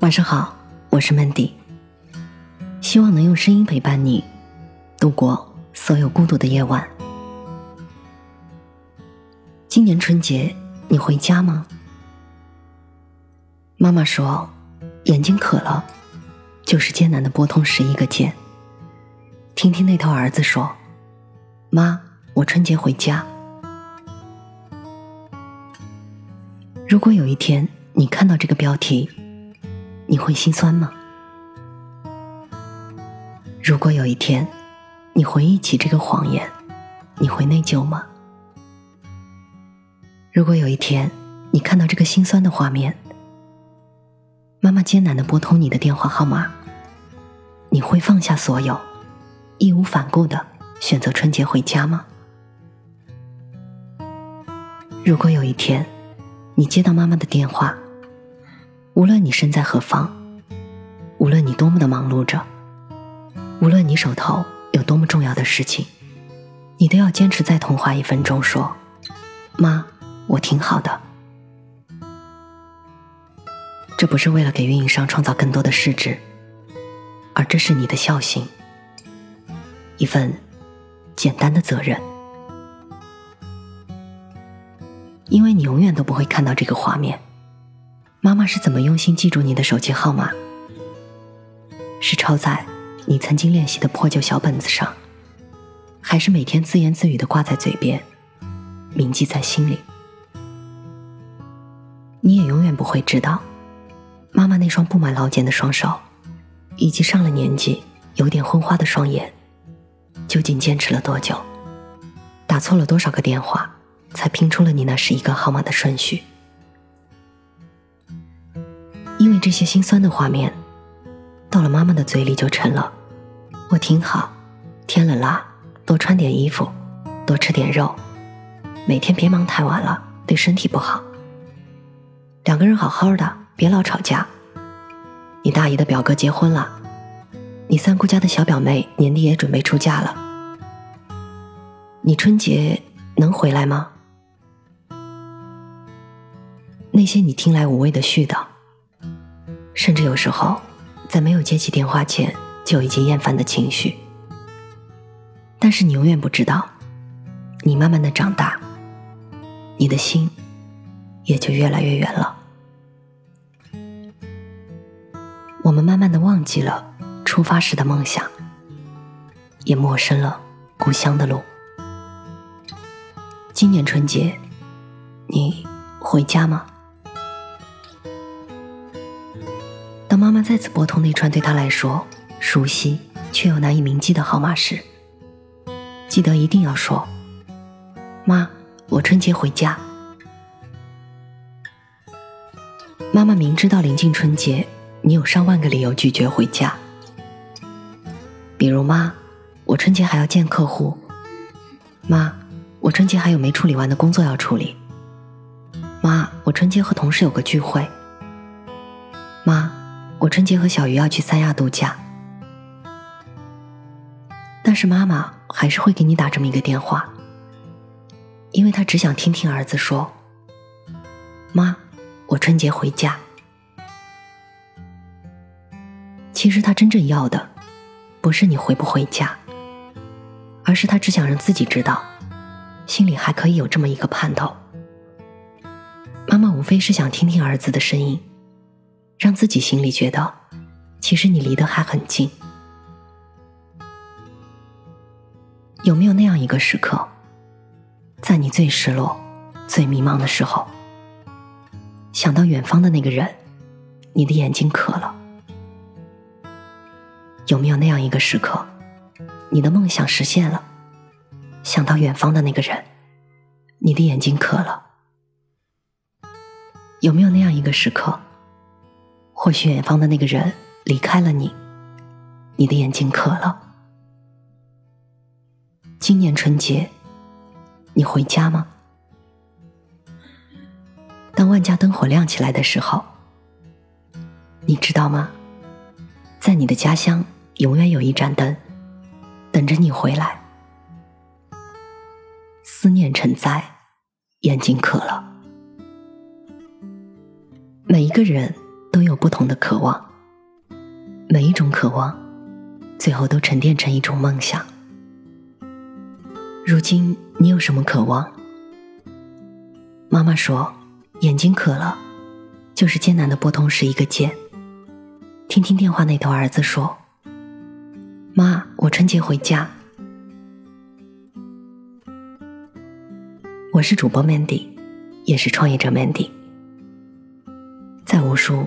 晚上好，我是 Mandy，希望能用声音陪伴你度过所有孤独的夜晚。今年春节你回家吗？妈妈说，眼睛渴了，就是艰难的拨通十一个键。听听那头儿子说：“妈，我春节回家。”如果有一天你看到这个标题，你会心酸吗？如果有一天，你回忆起这个谎言，你会内疚吗？如果有一天，你看到这个心酸的画面，妈妈艰难的拨通你的电话号码，你会放下所有，义无反顾的选择春节回家吗？如果有一天，你接到妈妈的电话，无论你身在何方，无论你多么的忙碌着，无论你手头有多么重要的事情，你都要坚持再通话一分钟，说：“妈，我挺好的。”这不是为了给运营商创造更多的市值，而这是你的孝心，一份简单的责任，因为你永远都不会看到这个画面。妈妈是怎么用心记住你的手机号码？是抄在你曾经练习的破旧小本子上，还是每天自言自语的挂在嘴边，铭记在心里？你也永远不会知道，妈妈那双布满老茧的双手，以及上了年纪、有点昏花的双眼，究竟坚持了多久，打错了多少个电话，才拼出了你那十一个号码的顺序？这些心酸的画面，到了妈妈的嘴里就成了“我挺好，天冷啦，多穿点衣服，多吃点肉，每天别忙太晚了，对身体不好。两个人好好的，别老吵架。你大姨的表哥结婚了，你三姑家的小表妹年底也准备出嫁了，你春节能回来吗？那些你听来无谓的絮叨。甚至有时候，在没有接起电话前就已经厌烦的情绪，但是你永远不知道，你慢慢的长大，你的心也就越来越远了。我们慢慢的忘记了出发时的梦想，也陌生了故乡的路。今年春节，你回家吗？再次拨通那串对他来说熟悉却又难以铭记的号码时，记得一定要说：“妈，我春节回家。”妈妈明知道临近春节，你有上万个理由拒绝回家，比如：“妈，我春节还要见客户。”“妈，我春节还有没处理完的工作要处理。”“妈，我春节和同事有个聚会。”“妈。”春节和小鱼要去三亚度假，但是妈妈还是会给你打这么一个电话，因为她只想听听儿子说：“妈，我春节回家。”其实他真正要的，不是你回不回家，而是他只想让自己知道，心里还可以有这么一个盼头。妈妈无非是想听听儿子的声音。让自己心里觉得，其实你离得还很近。有没有那样一个时刻，在你最失落、最迷茫的时候，想到远方的那个人，你的眼睛渴了？有没有那样一个时刻，你的梦想实现了，想到远方的那个人，你的眼睛渴了？有没有那样一个时刻？或许远方的那个人离开了你，你的眼睛渴了。今年春节，你回家吗？当万家灯火亮起来的时候，你知道吗？在你的家乡，永远有一盏灯，等着你回来。思念成灾，眼睛渴了。每一个人。都有不同的渴望，每一种渴望，最后都沉淀成一种梦想。如今你有什么渴望？妈妈说，眼睛渴了，就是艰难的拨通十一个键。听听电话那头，儿子说：“妈，我春节回家。”我是主播 Mandy，也是创业者 Mandy。在无数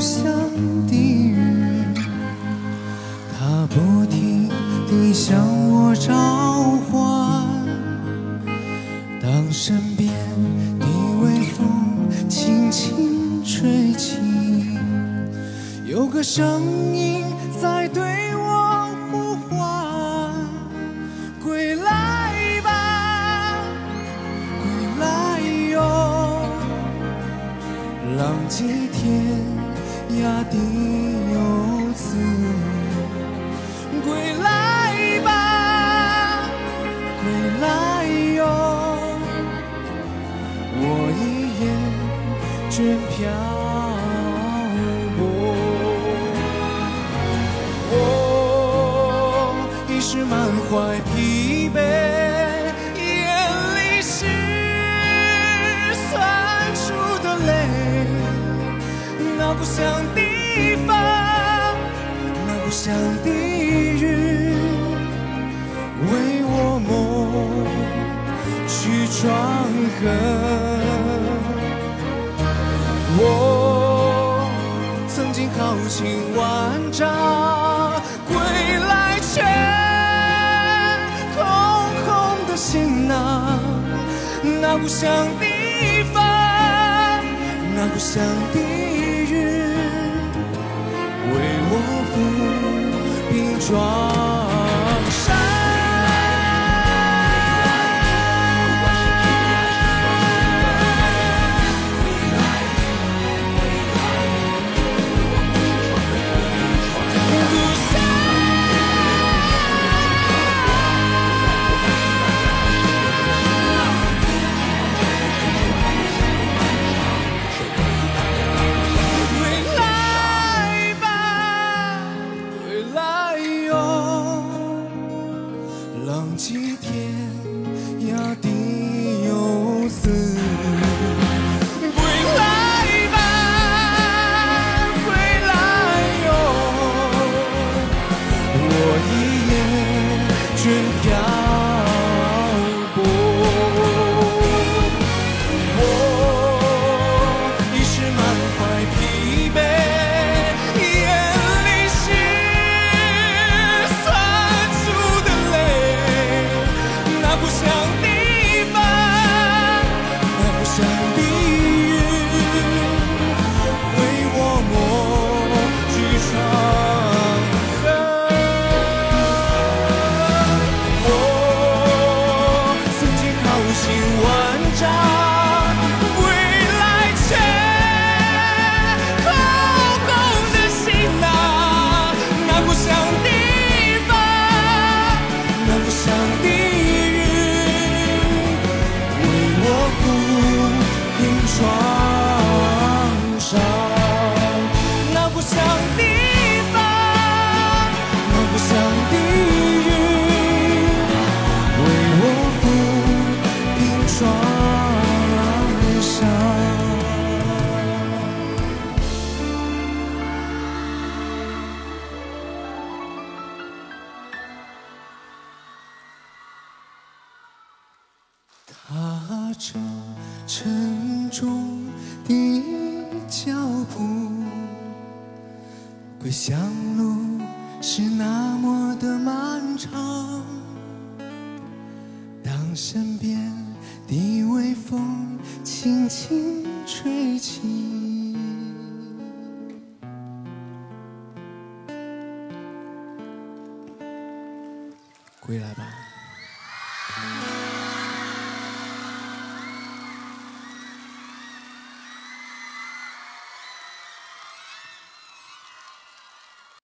故乡的雨，它不停地向我召唤。当身边的微风轻轻吹起，有个声音在对。几天天涯的游子，归来吧，归来哟！我已厌倦漂泊，我已是满怀疲惫。故乡地方，那故乡的云，为我梦去创痕。我曾经豪情万丈，归来却空空的行囊，那故乡地方，那故乡地。装 now. 踏着沉重的脚步，归乡路是那么的漫长。当身边的微风轻轻吹起。归来吧。